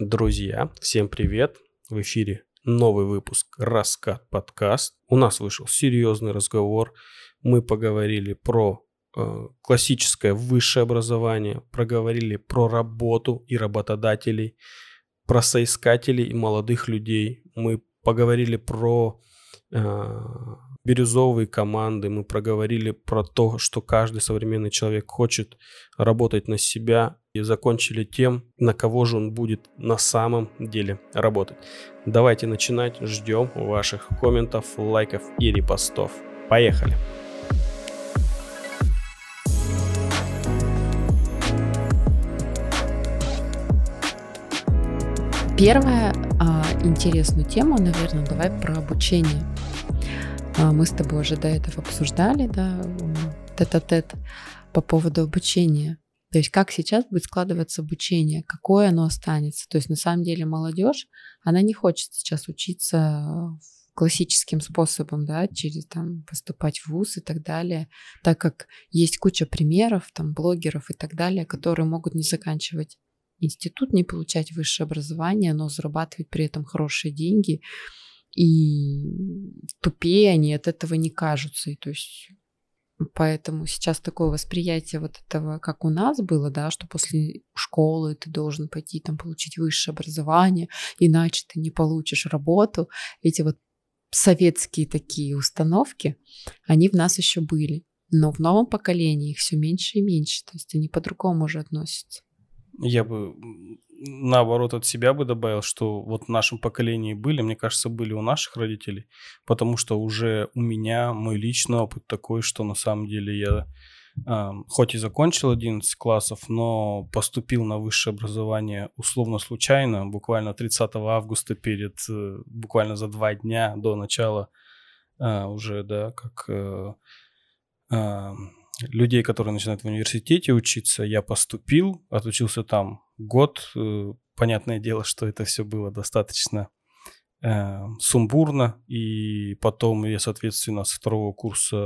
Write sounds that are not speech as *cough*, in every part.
Друзья, всем привет! В эфире новый выпуск «Раскат подкаст». У нас вышел серьезный разговор. Мы поговорили про э, классическое высшее образование, проговорили про работу и работодателей, про соискателей и молодых людей. Мы поговорили про э, бирюзовые команды, мы проговорили про то, что каждый современный человек хочет работать на себя и закончили тем, на кого же он будет на самом деле работать. Давайте начинать, ждем ваших комментов, лайков и репостов. Поехали! Первая а, интересную тему, наверное, давай про обучение. А, мы с тобой уже до этого обсуждали, да, тет-а-тет по поводу обучения. То есть как сейчас будет складываться обучение, какое оно останется. То есть на самом деле молодежь, она не хочет сейчас учиться классическим способом, да, через там поступать в ВУЗ и так далее, так как есть куча примеров, там, блогеров и так далее, которые могут не заканчивать институт, не получать высшее образование, но зарабатывать при этом хорошие деньги, и тупее они от этого не кажутся. И то есть Поэтому сейчас такое восприятие вот этого, как у нас было, да, что после школы ты должен пойти там получить высшее образование, иначе ты не получишь работу. Эти вот советские такие установки, они в нас еще были. Но в новом поколении их все меньше и меньше. То есть они по-другому уже относятся. Я бы наоборот от себя бы добавил, что вот в нашем поколении были, мне кажется, были у наших родителей, потому что уже у меня мой личный опыт такой, что на самом деле я э, хоть и закончил 11 классов, но поступил на высшее образование условно случайно, буквально 30 августа перед, э, буквально за два дня до начала э, уже, да, как... Людей, которые начинают в университете учиться, я поступил, отучился там год. Э, понятное дело, что это все было достаточно э, сумбурно, и потом я, соответственно, с второго курса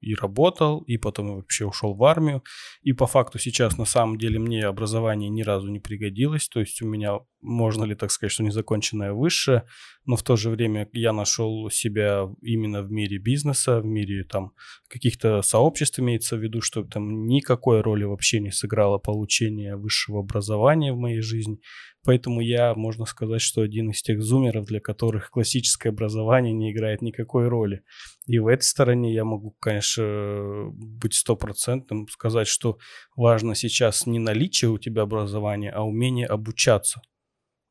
и работал, и потом вообще ушел в армию, и по факту сейчас на самом деле мне образование ни разу не пригодилось, то есть у меня, можно ли так сказать, что незаконченное высшее, но в то же время я нашел себя именно в мире бизнеса, в мире там каких-то сообществ имеется в виду, что там никакой роли вообще не сыграло получение высшего образования в моей жизни, Поэтому я, можно сказать, что один из тех зумеров, для которых классическое образование не играет никакой роли. И в этой стороне я могу, конечно, быть стопроцентным, сказать, что важно сейчас не наличие у тебя образования, а умение обучаться.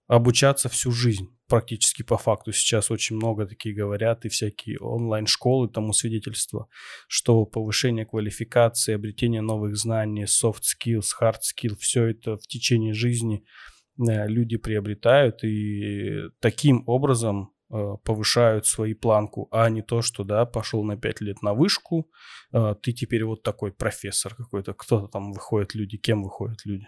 Обучаться всю жизнь практически по факту сейчас очень много такие говорят, и всякие онлайн-школы тому свидетельство, что повышение квалификации, обретение новых знаний, soft skills, hard skills, все это в течение жизни – люди приобретают и таким образом э, повышают свои планку, а не то, что, да, пошел на 5 лет на вышку, э, ты теперь вот такой профессор какой-то, кто-то там выходит люди, кем выходят люди?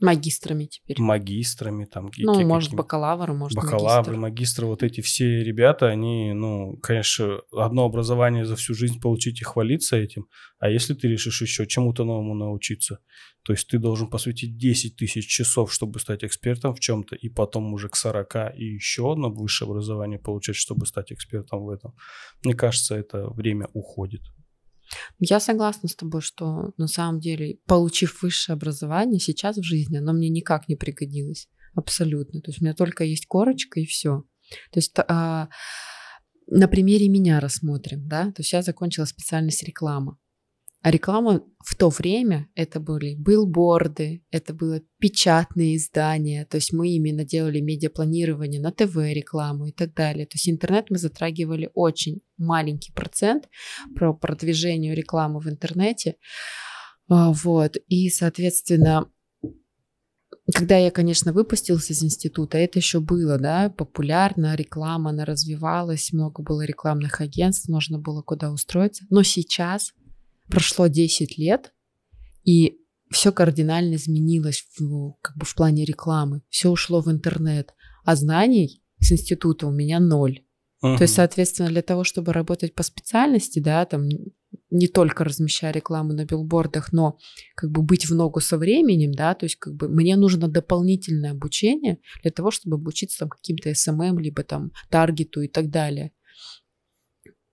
Магистрами теперь. Магистрами там. Ну, может, бакалавры, может, Бакалавры, магистр. магистры, вот эти все ребята, они, ну, конечно, одно образование за всю жизнь получить и хвалиться этим. А если ты решишь еще чему-то новому научиться, то есть ты должен посвятить 10 тысяч часов, чтобы стать экспертом в чем-то, и потом уже к 40 и еще одно высшее образование получать, чтобы стать экспертом в этом. Мне кажется, это время уходит. Я согласна с тобой, что на самом деле, получив высшее образование сейчас в жизни, оно мне никак не пригодилось. Абсолютно. То есть у меня только есть корочка и все. То есть а, на примере меня рассмотрим, да. То есть я закончила специальность реклама. А реклама в то время это были билборды, это было печатные издания, то есть мы именно делали медиапланирование на ТВ рекламу и так далее. То есть интернет мы затрагивали очень маленький процент про продвижение рекламы в интернете. А, вот. И, соответственно, когда я, конечно, выпустился из института, это еще было, да, популярно, реклама, она развивалась, много было рекламных агентств, можно было куда устроиться. Но сейчас прошло 10 лет, и все кардинально изменилось в, как бы в плане рекламы. Все ушло в интернет. А знаний с института у меня ноль. Uh-huh. То есть, соответственно, для того, чтобы работать по специальности, да, там не только размещая рекламу на билбордах, но как бы быть в ногу со временем, да, то есть как бы мне нужно дополнительное обучение для того, чтобы обучиться там каким-то SMM, либо там таргету и так далее.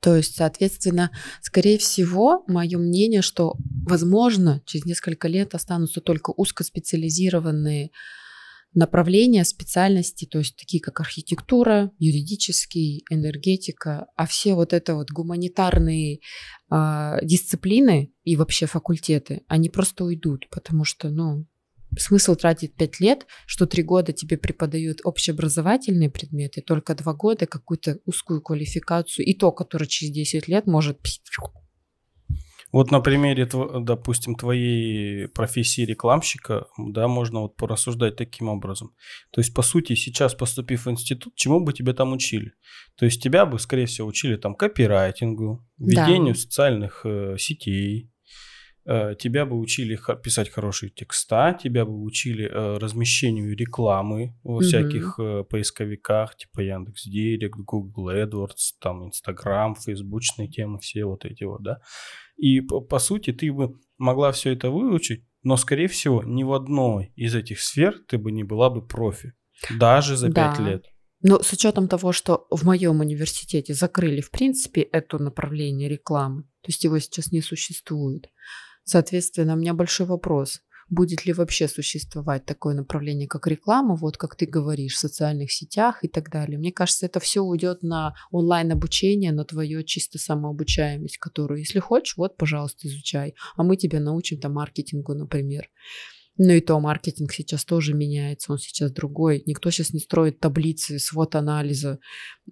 То есть, соответственно, скорее всего, мое мнение, что, возможно, через несколько лет останутся только узкоспециализированные направления, специальности, то есть такие как архитектура, юридический, энергетика, а все вот это вот гуманитарные э, дисциплины и вообще факультеты, они просто уйдут, потому что, ну, смысл тратить 5 лет, что 3 года тебе преподают общеобразовательные предметы, только 2 года какую-то узкую квалификацию, и то, которая через 10 лет может вот на примере, допустим, твоей профессии рекламщика, да, можно вот порассуждать таким образом. То есть, по сути, сейчас поступив в институт, чему бы тебя там учили? То есть, тебя бы, скорее всего, учили там копирайтингу, ведению да. социальных э, сетей, тебя бы учили писать хорошие текста, тебя бы учили э, размещению рекламы во всяких mm поисковиках, типа Яндекс Директ, Google AdWords, там Instagram, фейсбучные темы, все вот эти вот, да. И по, по сути ты бы могла все это выучить, но, скорее всего, ни в одной из этих сфер ты бы не была бы профи, даже за пять да. лет. Но с учетом того, что в моем университете закрыли, в принципе, это направление рекламы, то есть его сейчас не существует, Соответственно, у меня большой вопрос. Будет ли вообще существовать такое направление, как реклама, вот как ты говоришь, в социальных сетях и так далее? Мне кажется, это все уйдет на онлайн-обучение, на твою чисто самообучаемость, которую, если хочешь, вот, пожалуйста, изучай. А мы тебя научим там маркетингу, например. Ну и то маркетинг сейчас тоже меняется, он сейчас другой. Никто сейчас не строит таблицы, свод анализа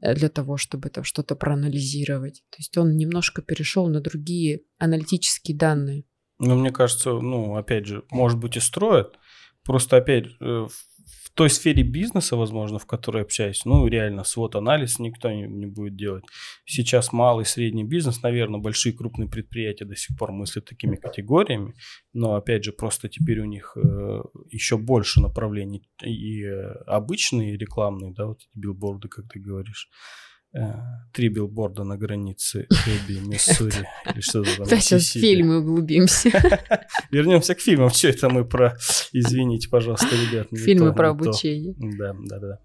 э, для того, чтобы там что-то проанализировать. То есть он немножко перешел на другие аналитические данные. Ну, мне кажется, ну, опять же, может быть и строят. Просто, опять, э, в той сфере бизнеса, возможно, в которой общаюсь, ну, реально, свод-анализ никто не, не будет делать. Сейчас малый и средний бизнес, наверное, большие крупные предприятия до сих пор мыслят такими категориями, но, опять же, просто теперь у них э, еще больше направлений и э, обычные рекламные, да, вот эти билборды, как ты говоришь, три билборда на границе Эбби, *laughs* Миссури или что-то там. Да, сейчас в фильмы углубимся. *laughs* Вернемся к фильмам. Что это мы про... Извините, пожалуйста, ребят. Фильмы про обучение. Да, да, да.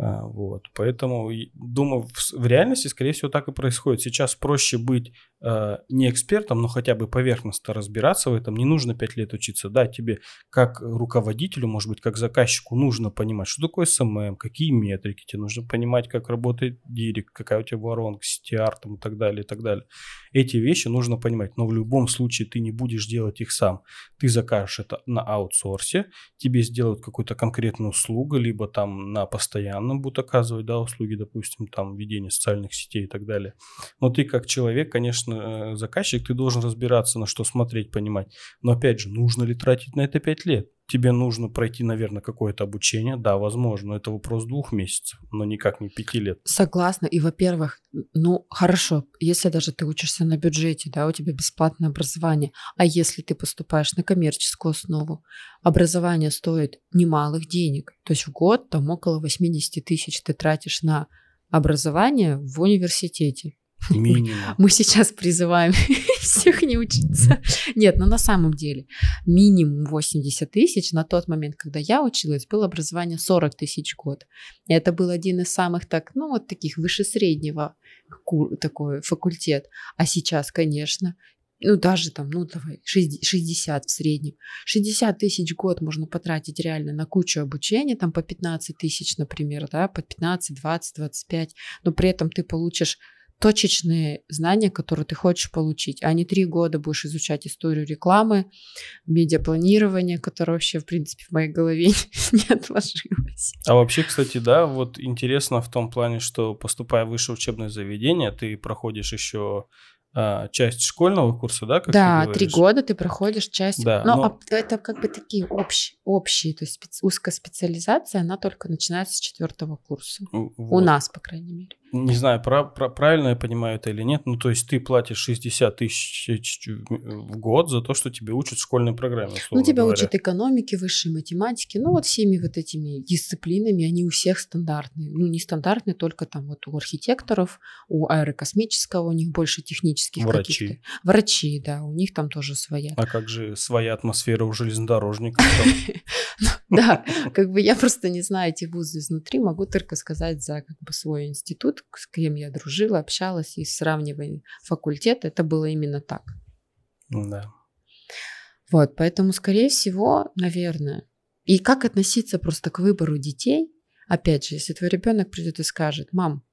А, вот, поэтому, думаю, в, реальности, скорее всего, так и происходит. Сейчас проще быть э, не экспертом, но хотя бы поверхностно разбираться в этом. Не нужно 5 лет учиться. Да, тебе как руководителю, может быть, как заказчику нужно понимать, что такое SMM, какие метрики, тебе нужно понимать, как работает директ, какая у тебя воронка, CTR там, и так далее, и так далее. Эти вещи нужно понимать, но в любом случае ты не будешь делать их сам. Ты закажешь это на аутсорсе, тебе сделают какую-то конкретную услугу, либо там на постоянно нам будут оказывать, да, услуги, допустим, там, ведение социальных сетей и так далее. Но ты как человек, конечно, э, заказчик, ты должен разбираться, на что смотреть, понимать. Но опять же, нужно ли тратить на это 5 лет? Тебе нужно пройти, наверное, какое-то обучение. Да, возможно, это вопрос двух месяцев, но никак не пяти лет. Согласна. И, во-первых, ну, хорошо, если даже ты учишься на бюджете, да, у тебя бесплатное образование, а если ты поступаешь на коммерческую основу, образование стоит немалых денег. То есть в год там около 80 тысяч ты тратишь на образование в университете. *laughs* Минимум. Мы сейчас призываем *laughs* всех не учиться. Нет, но на самом деле минимум 80 тысяч. На тот момент, когда я училась, было образование 40 тысяч в год. И это был один из самых так, ну вот таких выше среднего такой факультет. А сейчас, конечно, ну, даже там, ну, давай, 60 в среднем. 60 тысяч в год можно потратить реально на кучу обучения, там по 15 тысяч, например, да, по 15, 20, 25, но при этом ты получишь точечные знания, которые ты хочешь получить, а не три года будешь изучать историю рекламы, медиапланирование, которое вообще, в принципе, в моей голове *laughs* не отложилось. А вообще, кстати, да, вот интересно в том плане, что поступая в высшее учебное заведение, ты проходишь еще а, часть школьного курса, да? Как да, три года ты проходишь часть. Да, но, но это как бы такие общие, общие, то есть специ... узкая специализация, она только начинается с четвертого курса. Вот. У нас, по крайней мере. Не знаю, про, про, правильно я понимаю это или нет. Ну, то есть ты платишь 60 тысяч в год за то, что тебе учат в школьной программе. Ну, тебя говоря. учат экономике, высшей математике. Ну, вот всеми вот этими дисциплинами, они у всех стандартные. Ну, не стандартные, только там вот у архитекторов, у аэрокосмического, у них больше технических Врачи. каких-то. Врачи, да, у них там тоже своя. А как же своя атмосфера у железнодорожников? *laughs* Да, как бы я просто не знаю эти вузы изнутри, могу только сказать за как бы свой институт, с кем я дружила, общалась и сравнивая факультет, это было именно так. Да. Вот, поэтому, скорее всего, наверное. И как относиться просто к выбору детей? Опять же, если твой ребенок придет и скажет, мам,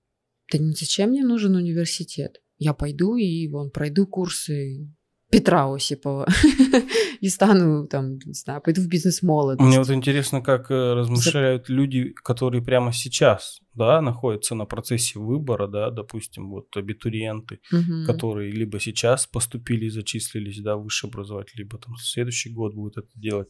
да зачем мне нужен университет? Я пойду и вон пройду курсы Петра Осипова *laughs* и стану там, не знаю, пойду в бизнес молодость. Мне вот интересно, как э, размышляют люди, которые прямо сейчас, да, находятся на процессе выбора, да, допустим, вот абитуриенты, Мгм. которые либо сейчас поступили и зачислились, да, высшее образование, либо там следующий год будут это делать.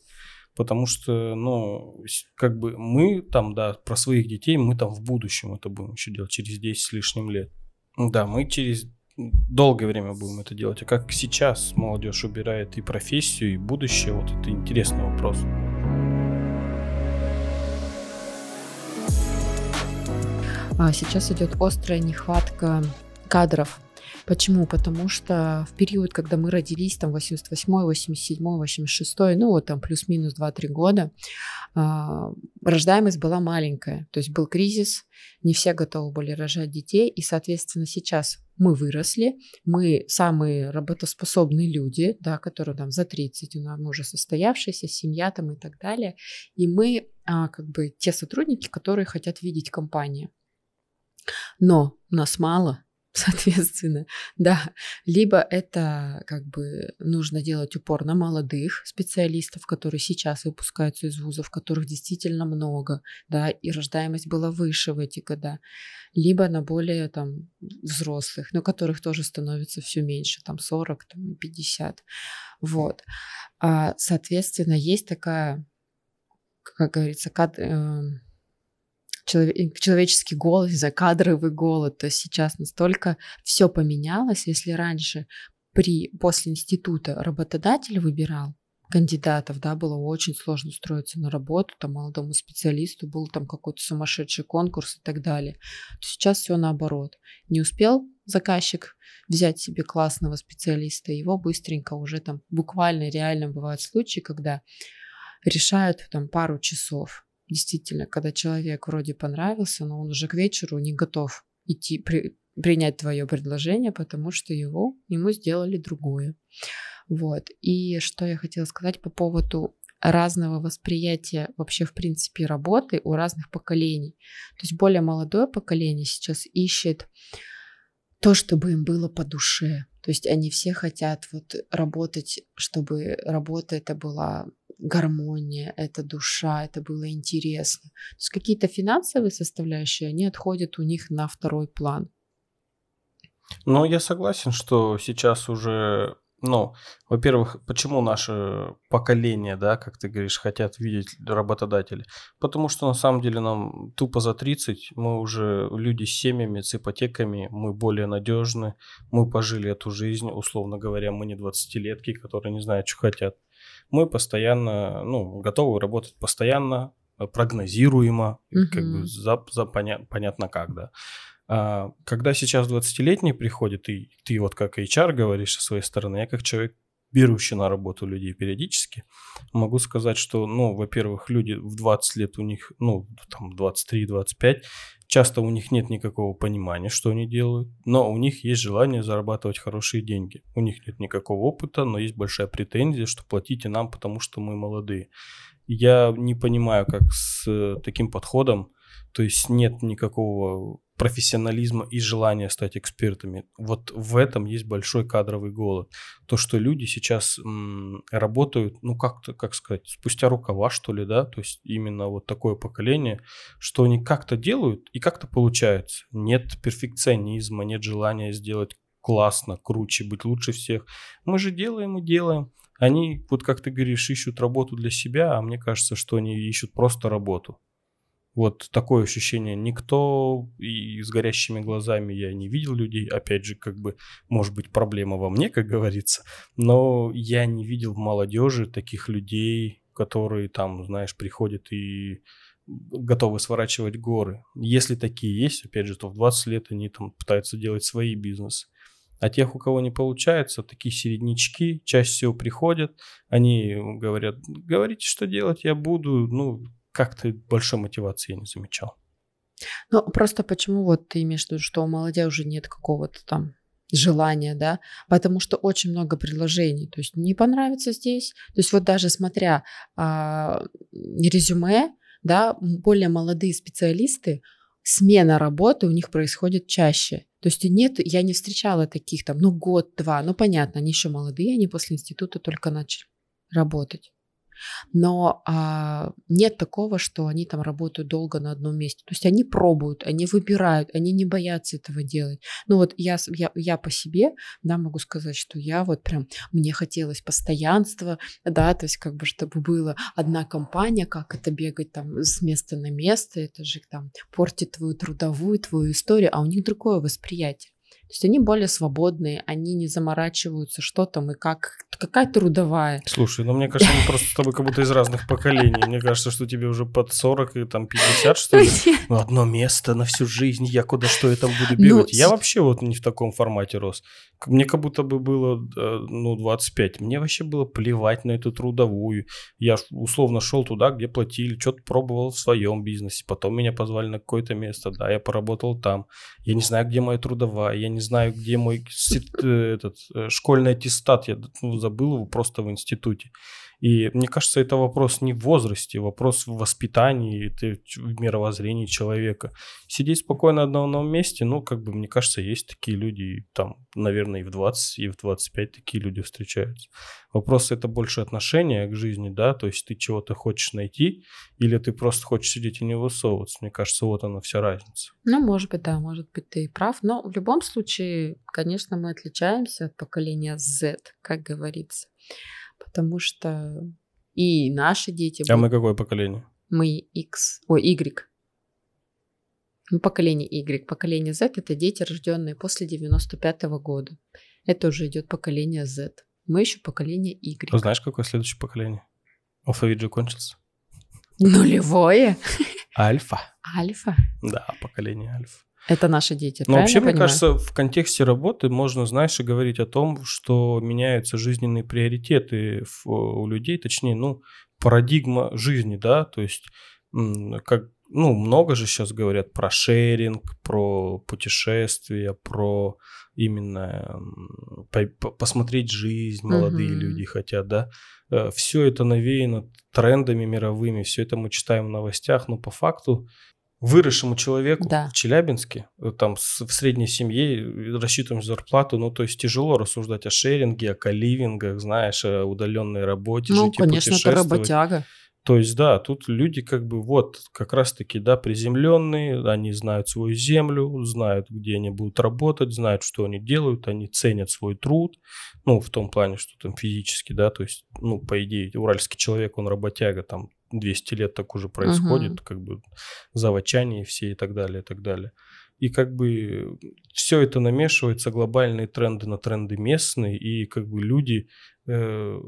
Потому что, ну, как бы мы там, да, про своих детей, мы там в будущем это будем еще делать, через 10 с лишним лет. Да, мы через долгое время будем это делать. А как сейчас молодежь убирает и профессию, и будущее, вот это интересный вопрос. А сейчас идет острая нехватка кадров. Почему? Потому что в период, когда мы родились, там 88, 87, 86, ну вот там плюс-минус 2-3 года, а, рождаемость была маленькая. То есть был кризис, не все готовы были рожать детей, и, соответственно, сейчас мы выросли, мы самые работоспособные люди, да, которые там за 30, у нас уже состоявшаяся семья там и так далее, и мы а, как бы те сотрудники, которые хотят видеть компанию. Но нас мало, соответственно, *laughs* да. Либо это как бы нужно делать упор на молодых специалистов, которые сейчас выпускаются из вузов, которых действительно много, да, и рождаемость была выше в эти года. Либо на более там взрослых, но которых тоже становится все меньше, там 40, там и 50. Вот. А, соответственно, есть такая, как говорится, кад- эм, человеческий голод, не знаю, кадровый голод. То сейчас настолько все поменялось. Если раньше при, после института работодатель выбирал кандидатов, да, было очень сложно устроиться на работу, там молодому специалисту был там какой-то сумасшедший конкурс и так далее. То сейчас все наоборот. Не успел заказчик взять себе классного специалиста, его быстренько уже там буквально реально бывают случаи, когда решают там пару часов. Действительно, когда человек вроде понравился, но он уже к вечеру не готов идти при- принять твое предложение, потому что его ему сделали другое. Вот. И что я хотела сказать по поводу разного восприятия вообще в принципе работы у разных поколений. То есть более молодое поколение сейчас ищет то, чтобы им было по душе. То есть они все хотят вот работать, чтобы работа это была гармония, это душа, это было интересно. То есть какие-то финансовые составляющие, они отходят у них на второй план. Ну, я согласен, что сейчас уже, ну, во-первых, почему наше поколение, да, как ты говоришь, хотят видеть работодатели? Потому что на самом деле нам тупо за 30, мы уже люди с семьями, с ипотеками, мы более надежны, мы пожили эту жизнь, условно говоря, мы не 20-летки, которые не знают, что хотят. Мы постоянно, ну, готовы работать постоянно, э, прогнозируемо, как бы за, за поня- понятно как, да. А, когда сейчас 20-летний приходит, и ты вот как HR говоришь со своей стороны, я как человек, берущий на работу людей периодически, могу сказать, что, ну, во-первых, люди в 20 лет у них, ну, там 23-25, часто у них нет никакого понимания, что они делают, но у них есть желание зарабатывать хорошие деньги. У них нет никакого опыта, но есть большая претензия, что платите нам, потому что мы молодые. Я не понимаю, как с э, таким подходом, то есть нет никакого профессионализма и желания стать экспертами. Вот в этом есть большой кадровый голод. То, что люди сейчас м, работают, ну как-то, как сказать, спустя рукава, что ли, да, то есть именно вот такое поколение, что они как-то делают и как-то получается. Нет перфекционизма, нет желания сделать классно, круче, быть лучше всех. Мы же делаем и делаем. Они, вот как ты говоришь, ищут работу для себя, а мне кажется, что они ищут просто работу. Вот такое ощущение. Никто и с горящими глазами я не видел людей. Опять же, как бы, может быть, проблема во мне, как говорится. Но я не видел в молодежи таких людей, которые там, знаешь, приходят и готовы сворачивать горы. Если такие есть, опять же, то в 20 лет они там пытаются делать свои бизнесы. А тех, у кого не получается, такие середнячки чаще всего приходят, они говорят, говорите, что делать я буду, ну, как-то большой мотивации я не замечал. Ну, просто почему вот ты имеешь в виду, что у молодежи нет какого-то там желания, да, потому что очень много предложений, то есть не понравится здесь, то есть вот даже смотря а, резюме, да, более молодые специалисты, смена работы у них происходит чаще. То есть нет, я не встречала таких там, ну год-два, ну понятно, они еще молодые, они после института только начали работать. Но а, нет такого, что они там работают долго на одном месте. То есть они пробуют, они выбирают, они не боятся этого делать. Ну вот я, я, я по себе, да, могу сказать, что я вот прям, мне хотелось постоянства, да, то есть как бы чтобы была одна компания, как это бегать там с места на место, это же там портит твою трудовую, твою историю, а у них другое восприятие. То есть они более свободные, они не заморачиваются, что там и как, какая трудовая. Слушай, ну мне кажется, мы просто с тобой как будто из разных поколений. Мне кажется, что тебе уже под 40 и там 50, что ли. Ну, одно место на всю жизнь, я куда что я там буду ну, бегать. Ну, я вообще вот не в таком формате рос. Мне как будто бы было, э, ну, 25. Мне вообще было плевать на эту трудовую. Я условно шел туда, где платили, что-то пробовал в своем бизнесе. Потом меня позвали на какое-то место, да, я поработал там. Я не знаю, где моя трудовая, я не знаю, где мой э, этот, э, школьный аттестат. Я ну, забыл его просто в институте. И мне кажется, это вопрос не в возрасте, вопрос в воспитании, это в мировоззрении человека. Сидеть спокойно на одном месте, ну, как бы, мне кажется, есть такие люди, там, наверное, и в 20, и в 25 такие люди встречаются. Вопрос это больше отношения к жизни, да, то есть ты чего-то хочешь найти, или ты просто хочешь сидеть и не высовываться. Мне кажется, вот она вся разница. Ну, может быть, да, может быть, ты и прав. Но в любом случае, конечно, мы отличаемся от поколения Z, как говорится потому что и наши дети... А будут... мы какое поколение? Мы X, ой, Y. Мы поколение Y. Поколение Z – это дети, рожденные после 95 -го года. Это уже идет поколение Z. Мы еще поколение Y. А знаешь, какое следующее поколение? Алфавит же кончился. Нулевое? Альфа. Альфа? Да, поколение альфа. Это наши дети. Но вообще, мне кажется, в контексте работы можно, знаешь, и говорить о том, что меняются жизненные приоритеты у людей, точнее, ну, парадигма жизни, да, то есть как ну, много же сейчас говорят про шеринг, про путешествия, про именно по посмотреть жизнь молодые угу. люди хотят, да. Э, все это навеяно трендами мировыми, все это мы читаем в новостях, но по факту выросшему человеку да. в Челябинске, э, там в средней семье э, рассчитываем зарплату, ну то есть тяжело рассуждать о шеринге, о каливингах, знаешь, о удаленной работе, ну, жить конечно, это работяга. То есть, да, тут люди как бы вот как раз-таки, да, приземленные, они знают свою землю, знают, где они будут работать, знают, что они делают, они ценят свой труд, ну, в том плане, что там физически, да, то есть, ну, по идее, уральский человек, он работяга, там 200 лет так уже происходит, uh-huh. как бы заводчане все и так далее, и так далее. И как бы все это намешивается, глобальные тренды на тренды местные, и как бы люди э,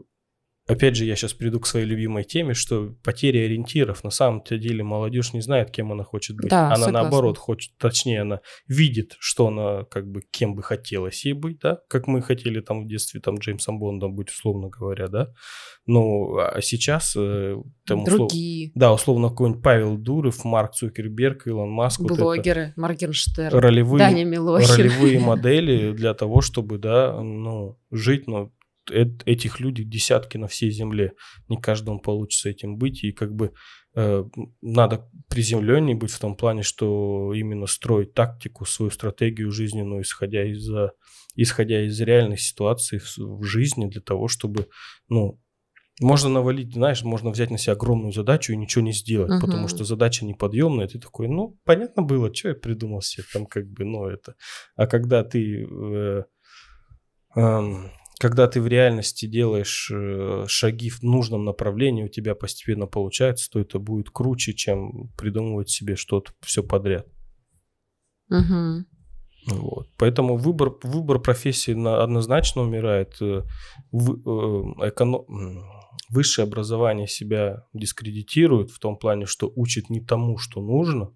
Опять же, я сейчас приду к своей любимой теме, что потеря ориентиров. На самом-то деле молодежь не знает, кем она хочет быть. Да, она согласна. наоборот хочет, точнее, она видит, что она как бы кем бы хотелось ей быть, да, как мы хотели там в детстве там Джеймсом Бондом быть, условно говоря, да. Ну, а сейчас э, там Другие. Услов... Да, условно какой-нибудь Павел Дуров, Марк Цукерберг, Илон Маск. Блогеры, вот Моргенштерн, ролевые, Даня Милохин. Ролевые *laughs* модели для того, чтобы, да, ну, жить, ну, этих людей десятки на всей земле. Не каждому получится этим быть. И как бы э, надо приземленнее быть в том плане, что именно строить тактику, свою стратегию жизненную, исходя из, исходя из реальной ситуации в, в жизни, для того, чтобы, ну, можно навалить, знаешь, можно взять на себя огромную задачу и ничего не сделать, uh-huh. потому что задача неподъемная, ты такой, ну, понятно было, что я придумал себе там как бы, ну, это. А когда ты... Э, э, когда ты в реальности делаешь э, шаги в нужном направлении, у тебя постепенно получается, то это будет круче, чем придумывать себе что-то все подряд. Угу. Вот. Поэтому выбор, выбор профессии на, однозначно умирает. Э, в, э, эконом... Высшее образование себя дискредитирует в том плане, что учит не тому, что нужно,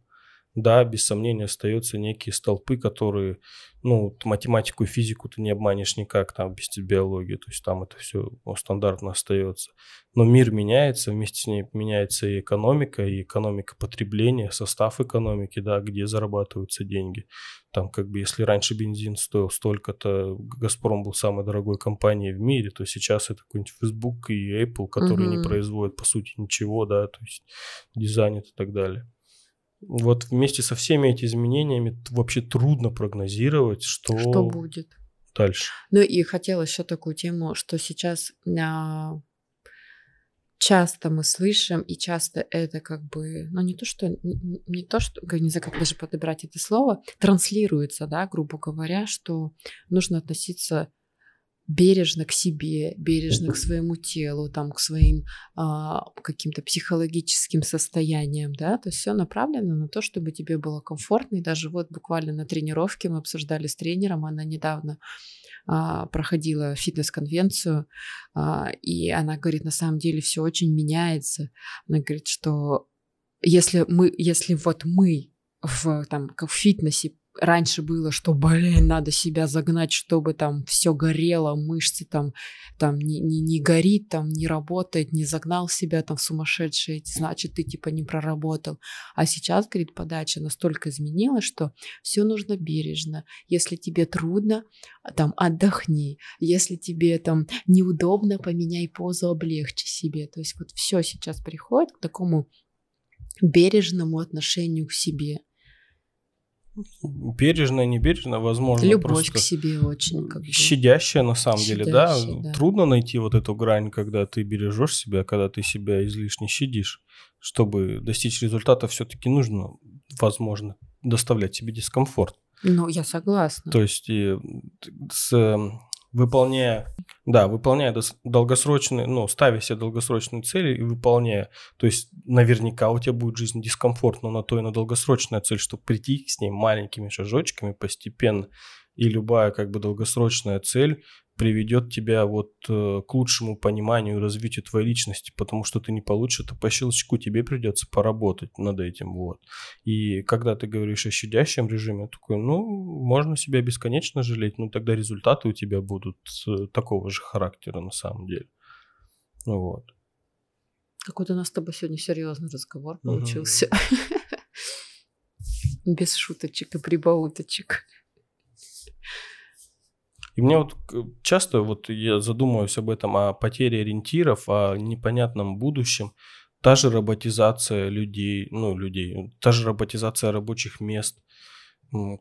да, без сомнения остаются некие столпы, которые, ну, математику и физику ты не обманешь никак там без биологии, то есть там это все стандартно остается. Но мир меняется, вместе с ней меняется и экономика, и экономика потребления, состав экономики, да, где зарабатываются деньги. Там как бы если раньше бензин стоил столько-то, Газпром был самой дорогой компанией в мире, то сейчас это какой-нибудь Facebook и Apple, которые угу. не производят по сути ничего, да, то есть дизайнят и так далее вот вместе со всеми этими изменениями вообще трудно прогнозировать, что, что будет дальше. Ну и хотела еще такую тему, что сейчас а, часто мы слышим, и часто это как бы, ну не то, что, не, не то, что, не знаю, как даже подобрать это слово, транслируется, да, грубо говоря, что нужно относиться бережно к себе, бережно к своему телу, там, к своим а, каким-то психологическим состояниям, да, то есть все направлено на то, чтобы тебе было комфортно, и даже вот буквально на тренировке мы обсуждали с тренером, она недавно а, проходила фитнес-конвенцию, а, и она говорит, на самом деле все очень меняется, она говорит, что если мы, если вот мы в, там, в фитнесе раньше было, что, блин, надо себя загнать, чтобы там все горело, мышцы там, там не, не, не горит, там не работает, не загнал себя там в сумасшедшие, значит, ты типа не проработал. А сейчас, говорит, подача настолько изменилась, что все нужно бережно. Если тебе трудно, там отдохни. Если тебе там неудобно, поменяй позу, облегчи себе. То есть вот все сейчас приходит к такому бережному отношению к себе. Бережно, не бережно, возможно, Любовь просто к себе очень. Как бы. Щадящая на самом деле, да? Щадящая, да. Трудно найти вот эту грань, когда ты бережешь себя, когда ты себя излишне щадишь. Чтобы достичь результата, все-таки нужно, возможно, доставлять себе дискомфорт. Ну, я согласна. То есть и с выполняя, да, выполняя долгосрочные, ну, ставя себе долгосрочные цели и выполняя, то есть наверняка у тебя будет жизнь дискомфортна на то и на долгосрочная цель, чтобы прийти с ней маленькими шажочками постепенно, и любая как бы долгосрочная цель приведет тебя вот э, к лучшему пониманию и развитию твоей личности, потому что ты не получишь это по щелчку, тебе придется поработать над этим, вот. И когда ты говоришь о щадящем режиме, такой, ну, можно себя бесконечно жалеть, но тогда результаты у тебя будут э, такого же характера на самом деле. Ну вот. Какой-то у нас с тобой сегодня серьезный разговор получился. *laughs* Без шуточек и прибауточек. И мне вот часто вот я задумываюсь об этом, о потере ориентиров, о непонятном будущем. Та же роботизация людей, ну, людей, та же роботизация рабочих мест,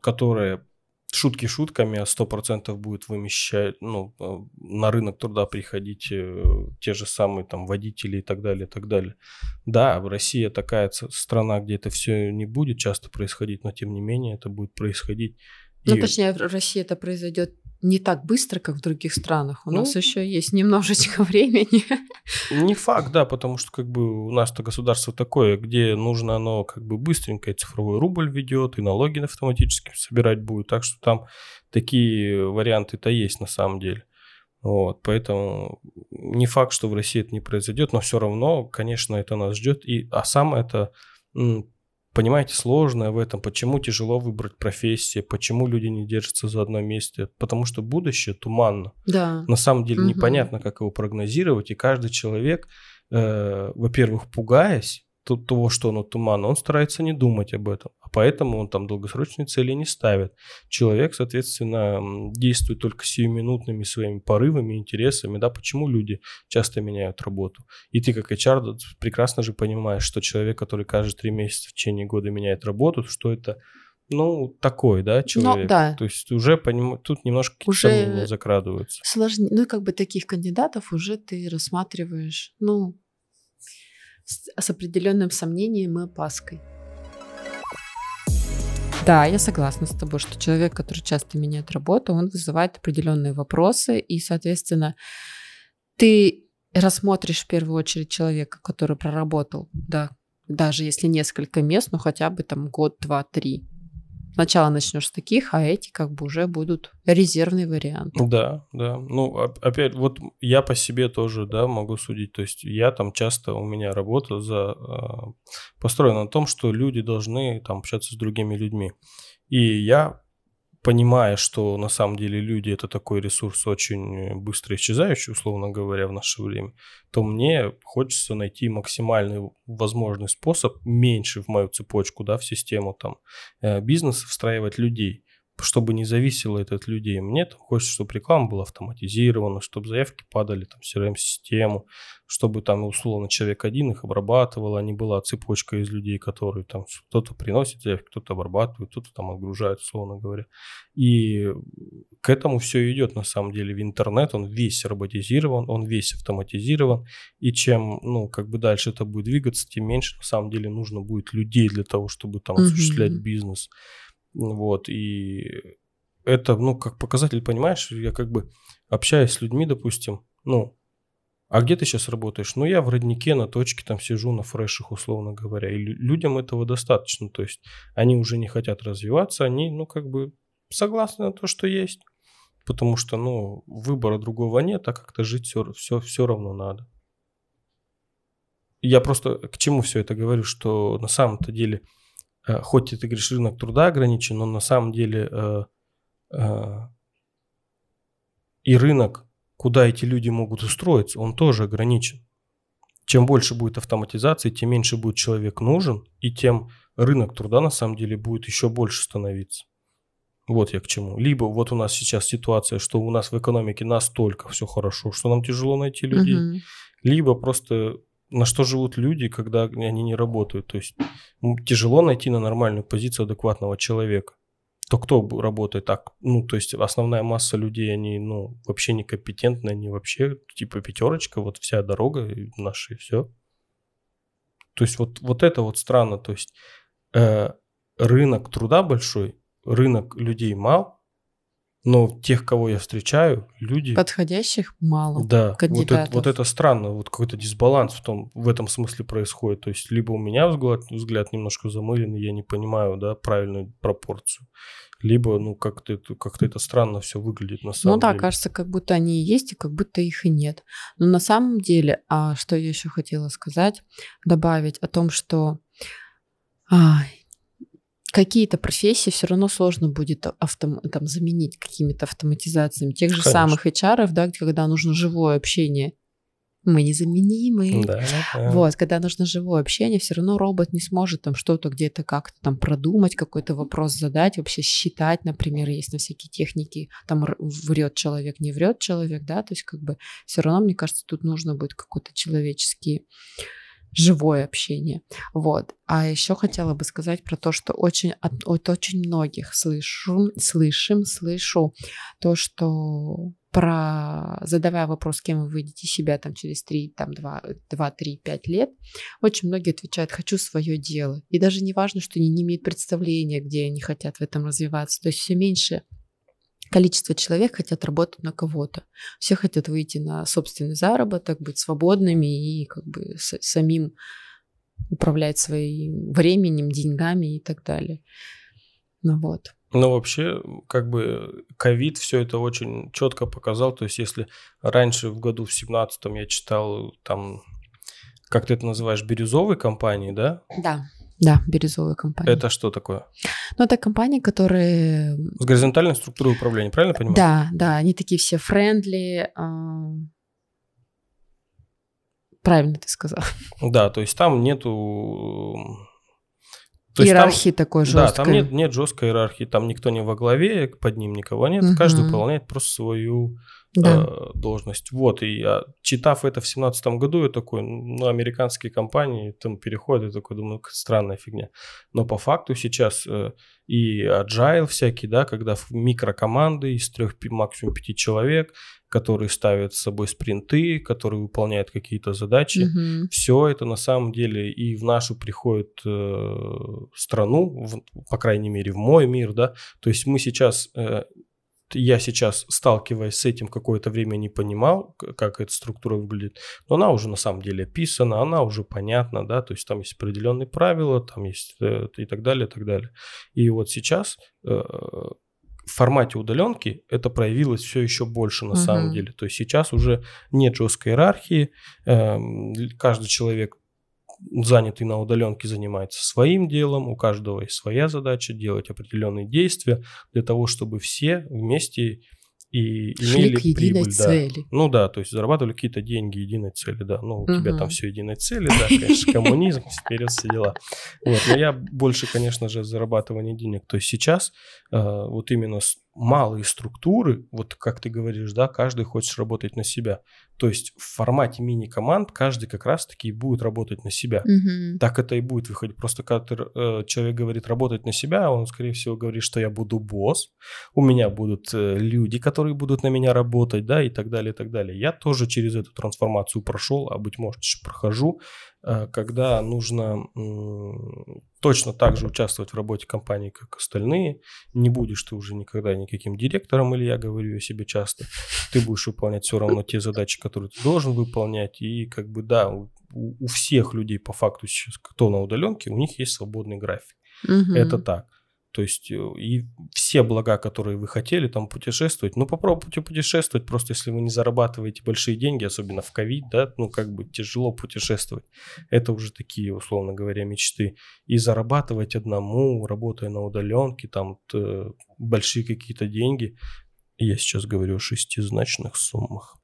которая шутки шутками, а сто процентов будет вымещать, ну, э, на рынок труда приходить э, те же самые там водители и так далее, и так далее. Да, в России такая страна, где это все не будет часто происходить, но тем не менее это будет происходить. Ну, и... точнее, в России это произойдет не так быстро, как в других странах. У ну, нас еще есть немножечко *laughs* времени. Не факт, да, потому что как бы у нас-то государство такое, где нужно оно как бы быстренько и цифровой рубль ведет, и налоги автоматически собирать будет. Так что там такие варианты-то есть на самом деле. Вот, поэтому не факт, что в России это не произойдет, но все равно, конечно, это нас ждет. И, а самое это понимаете, сложное в этом, почему тяжело выбрать профессию, почему люди не держатся за одно месте, потому что будущее туманно. Да. На самом деле угу. непонятно, как его прогнозировать, и каждый человек, э, во-первых, пугаясь, того, что оно туманно, он старается не думать об этом. А поэтому он там долгосрочные цели не ставит. Человек, соответственно, действует только сиюминутными своими порывами, интересами. Да, почему люди часто меняют работу? И ты, как HR, прекрасно же понимаешь, что человек, который каждые три месяца в течение года меняет работу, что это ну, такой, да, ну человек. Ну, да. То есть уже поним... тут немножко уже сомнения закрадываются. Сложнее. Ну, как бы таких кандидатов уже ты рассматриваешь, ну, с, с определенным сомнением и опаской. Да, я согласна с тобой, что человек, который часто меняет работу, он вызывает определенные вопросы, и, соответственно, ты рассмотришь в первую очередь человека, который проработал, да, даже если несколько мест, ну хотя бы там год, два, три. Сначала начнешь с таких, а эти как бы уже будут резервный вариант. Да, да. Ну, опять, вот я по себе тоже, да, могу судить. То есть я там часто, у меня работа за, э, построена на том, что люди должны там общаться с другими людьми. И я понимая, что на самом деле люди это такой ресурс очень быстро исчезающий, условно говоря, в наше время, то мне хочется найти максимальный возможный способ меньше в мою цепочку, да, в систему там э, бизнеса встраивать людей чтобы не зависело это от людей. Мне там хочется, чтобы реклама была автоматизирована, чтобы заявки падали там в CRM-систему, чтобы там условно человек один их обрабатывал, а не была цепочка из людей, которые там кто-то приносит заявки, кто-то обрабатывает, кто-то там отгружает, условно говоря. И к этому все идет на самом деле в интернет, он весь роботизирован, он весь автоматизирован, и чем, ну, как бы дальше это будет двигаться, тем меньше на самом деле нужно будет людей для того, чтобы там осуществлять mm-hmm. бизнес. Вот, и это, ну, как показатель, понимаешь, я как бы общаюсь с людьми, допустим, ну, а где ты сейчас работаешь? Ну, я в роднике на точке там сижу на фрешах, условно говоря. И людям этого достаточно. То есть они уже не хотят развиваться, они, ну, как бы согласны на то, что есть. Потому что, ну, выбора другого нет, а как-то жить все, все, все равно надо. Я просто к чему все это говорю, что на самом-то деле – хоть ты говоришь, рынок труда ограничен, но на самом деле э, э, и рынок, куда эти люди могут устроиться, он тоже ограничен. Чем больше будет автоматизации, тем меньше будет человек нужен, и тем рынок труда на самом деле будет еще больше становиться. Вот я к чему. Либо вот у нас сейчас ситуация, что у нас в экономике настолько все хорошо, что нам тяжело найти людей, угу. либо просто на что живут люди, когда они не работают. То есть тяжело найти на нормальную позицию адекватного человека. То кто работает так? Ну, то есть основная масса людей, они, ну, вообще некомпетентны, они вообще типа пятерочка, вот вся дорога наша и все. То есть вот, вот это вот странно. То есть э, рынок труда большой, рынок людей мал, но тех, кого я встречаю, люди... Подходящих мало. Да, вот это, вот это странно, вот какой-то дисбаланс в, том, в этом смысле происходит. То есть либо у меня взгляд, взгляд немножко замыленный, я не понимаю, да, правильную пропорцию, либо, ну, как-то это, как это странно все выглядит на самом ну, деле. Ну да, кажется, как будто они и есть, и как будто их и нет. Но на самом деле, а что я еще хотела сказать, добавить о том, что... А, какие-то профессии все равно сложно будет автом, там, заменить какими-то автоматизациями. Тех же Конечно. самых HR, да, когда нужно живое общение. Мы незаменимы. Да, да. Вот, когда нужно живое общение, все равно робот не сможет там что-то где-то как-то там продумать, какой-то вопрос задать, вообще считать, например, есть на всякие техники, там врет человек, не врет человек, да, то есть как бы все равно, мне кажется, тут нужно будет какой-то человеческий живое общение. Вот. А еще хотела бы сказать про то, что очень, от, от очень многих слышу, слышим, слышу то, что про задавая вопрос, кем вы видите себя там через 3, там 2, 2, 3, 5 лет, очень многие отвечают, хочу свое дело. И даже не важно, что они не имеют представления, где они хотят в этом развиваться. То есть все меньше количество человек хотят работать на кого-то. Все хотят выйти на собственный заработок, быть свободными и как бы самим управлять своим временем, деньгами и так далее. Ну вот. Ну, вообще, как бы ковид все это очень четко показал. То есть, если раньше в году в 17-м я читал там, как ты это называешь, бирюзовые компании, да? Да. Да, бирюзовая компания. Это что такое? Ну, это компании, которые... С горизонтальной структурой управления, правильно понимаю? Да, да, они такие все френдли. А... Правильно ты сказал. Да, то есть там нету... То иерархии там, такой жесткой. Да, там нет, нет жесткой иерархии, там никто не во главе, под ним никого нет, угу. каждый выполняет просто свою Да. э, должность. Вот, и я, читав это в семнадцатом году, я такой, ну, американские компании там переходят, я такой думаю, странная фигня. Но по факту сейчас э, и agile всякий, да, когда микрокоманды из трех, максимум пяти человек, которые ставят с собой спринты, которые выполняют какие-то задачи, Мгм. все это на самом деле и в нашу приходит э, страну, в- по крайней мере в мой мир, да. То есть мы сейчас, э, я сейчас сталкиваясь с этим какое-то время не понимал, как эта структура выглядит, но она уже на самом деле описана, она уже понятна, да, то есть там есть определенные правила, там есть э, и так далее, и так далее. И вот сейчас э, в формате удаленки это проявилось все еще больше на самом Мгм. деле. То есть сейчас уже нет жесткой иерархии, эм, каждый человек занятый на удаленке занимается своим делом, у каждого есть своя задача делать определенные действия для того, чтобы все вместе и Шли имели к единой прибыль, да. цели. Ну да, то есть зарабатывали какие-то деньги единой цели, да. Ну, у тебя Мгм. там все единой цели, да, конечно, *laughs* коммунизм, вперед все дела. Вот, но я больше, конечно же, зарабатывание денег. То есть сейчас э, вот именно с- малые структуры, вот как ты говоришь, да, каждый хочет работать на себя. То есть в формате мини-команд каждый как раз-таки будет работать на себя. Мгм. Так это и будет выходить. Просто когда ты, э, человек говорит работать на себя, он, скорее всего, говорит, что я буду босс, у меня будут э, люди, которые будут на меня работать, да, и так далее, и так далее. Я тоже через эту трансформацию прошел, а быть может еще прохожу, э, когда нужно м, точно так же участвовать в работе компании, как остальные. Не будешь ты уже никогда никаким директором, или я говорю о себе часто. Ты будешь выполнять все равно те задачи, которые ты должен выполнять. И как бы да, у, у всех людей по факту кто на удаленке, у них есть свободный график. Мгм. Это так. То есть э, и все блага, которые вы хотели, там путешествовать, ну попробуйте путешествовать, просто если вы не зарабатываете большие деньги, особенно в ковид, да, ну как бы тяжело путешествовать. Это уже такие, условно говоря, мечты. И зарабатывать одному, работая на удаленке, там большие какие-то деньги, я сейчас говорю о шестизначных суммах.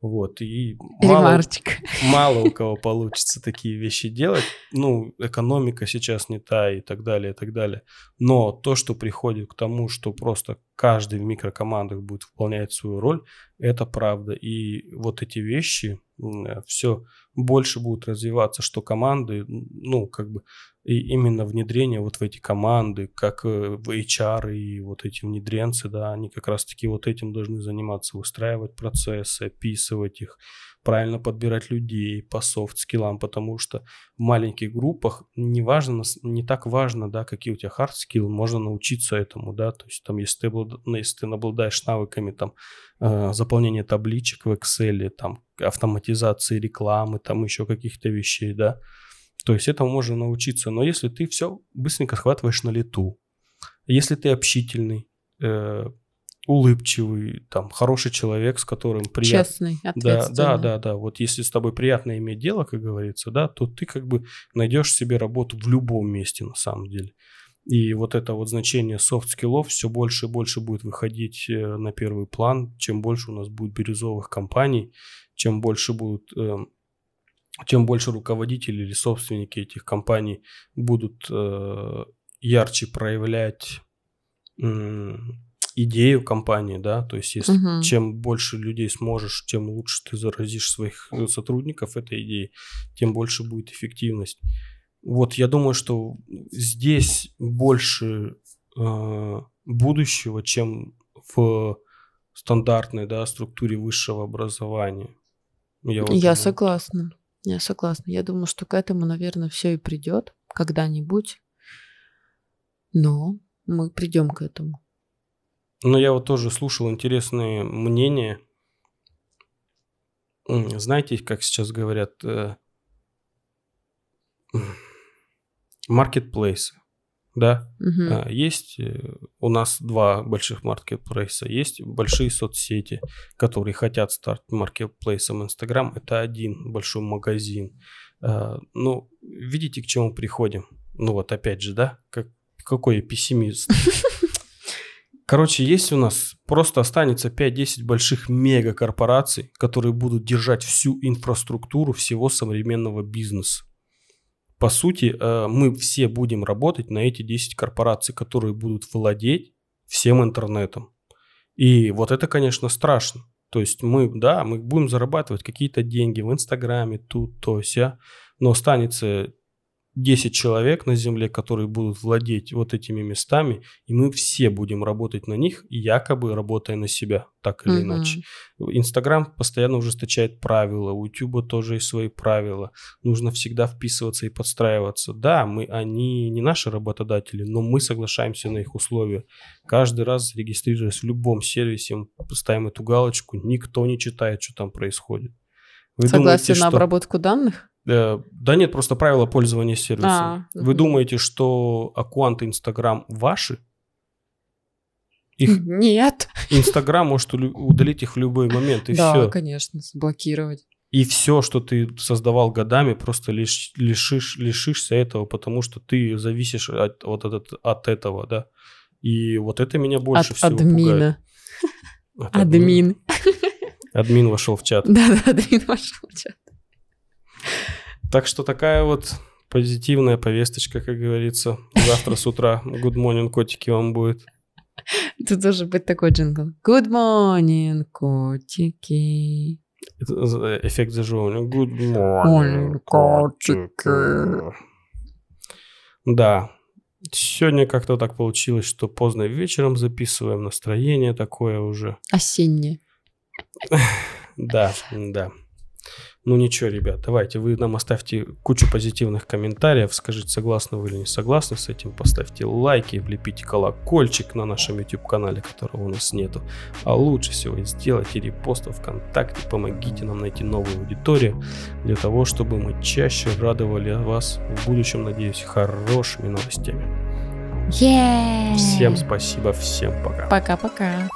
Вот, и мало, мало у *laughs* кого получится такие вещи делать. Ну, экономика сейчас не та и так далее, и так далее. Но то, что приходит к тому, что просто каждый в микрокомандах будет выполнять свою роль, это правда. И вот эти вещи все больше будут развиваться, что команды, ну, как бы, и именно внедрение вот в эти команды, как э, в HR и вот эти внедренцы, да, они как раз-таки вот этим должны заниматься, выстраивать процессы, описывать их, правильно подбирать людей по софт-скиллам, потому что в маленьких группах не важно, не так важно, да, какие у тебя hard скиллы, можно научиться этому, да, то есть там, если ты, облад- ну, если ты обладаешь навыками, там, э, заполнения табличек в Excel, там, автоматизации рекламы, там, еще каких-то вещей, да, то есть этому можно научиться, но если ты все быстренько схватываешь на лету, если ты общительный, э, улыбчивый, там, хороший человек, с которым приятно... Честный, Да, ответственный. да, да, да. Вот если с тобой приятно иметь дело, как говорится, да, то ты как бы найдешь себе работу в любом месте на самом деле. И вот это вот значение soft skill ов все больше и больше будет выходить э, на первый план, чем больше у нас будет бирюзовых компаний, чем больше будут, э, чем больше руководители или собственники этих компаний будут э, ярче проявлять идею компании, да, то есть если Мгм. чем больше людей сможешь, тем лучше ты заразишь своих э, сотрудников этой идеей, тем больше будет эффективность. Вот я думаю, что здесь больше э, будущего, чем в стандартной да, структуре высшего образования. Я, вот Я думаю. согласна. Я согласна. Я думаю, что к этому, наверное, все и придет когда-нибудь. Но мы придем к этому. Но я вот тоже слушал интересные мнения. Знаете, как сейчас говорят, э, маркетплейсы, да? Мгм. А, Есть э, у нас два больших маркетплейса. Есть большие соцсети, которые хотят стать маркетплейсом. Инстаграм – это один большой магазин. А, Ну, видите, к чему приходим? Ну вот опять же, да? Как, какой пессимист. *laughs* Короче, есть у нас просто останется 5-10 больших мегакорпораций, которые будут держать всю инфраструктуру всего современного бизнеса. По сути, э, мы все будем работать на эти 10 корпораций, которые будут владеть всем интернетом. И вот это, конечно, страшно. То есть мы, да, мы будем зарабатывать какие-то деньги в Инстаграме, тут, то, ся, но останется 10 человек на Земле, которые будут владеть вот этими местами, и мы все будем работать на них, якобы работая на себя, так или Мгм. иначе. Инстаграм постоянно ужесточает правила, у Ютуба тоже есть свои правила. Нужно всегда вписываться и подстраиваться. Да, мы, они не наши работодатели, но мы соглашаемся на их условия. Каждый раз регистрируясь в любом сервисе, мы ставим эту галочку, никто не читает, что там происходит. Вы Согласие думаете, на что- обработку данных? Э, Да нет, просто правила пользования сервисом. А, Вы мгм. думаете, что аккаунты Инстаграм ваши? Их Нет. Инстаграм может удалить их в любой момент, и да, все. конечно, заблокировать. И все, что ты создавал годами, просто лиш- лишишь, лишишься этого, потому что ты зависишь от, вот этот, от этого, да. И вот это меня больше От всего пугает. админа. От админа. Админ. Админ вошел в чат. Да-да, админ вошел в чат. Так что такая вот позитивная повесточка, как говорится. Завтра с утра good morning, котики вам будет. Тут должен быть такой джингл. Good morning, котики. Это Эффект заживания. Good Morning, котики. Да. Сегодня как-то так получилось, что поздно вечером записываем. Настроение такое уже. Осеннее. *laughs* Да, да. Ну ничего, ребят, давайте вы нам оставьте кучу позитивных комментариев, скажите, согласны вы или не согласны с этим, поставьте лайки, влепите колокольчик на нашем YouTube-канале, которого у нас нету. А лучше всего сделайте репост во ВКонтакте, помогите нам найти новую аудиторию, для того, чтобы мы чаще радовали вас в будущем, надеюсь, хорошими новостями. Yeah. Всем спасибо, всем пока. Пока-пока.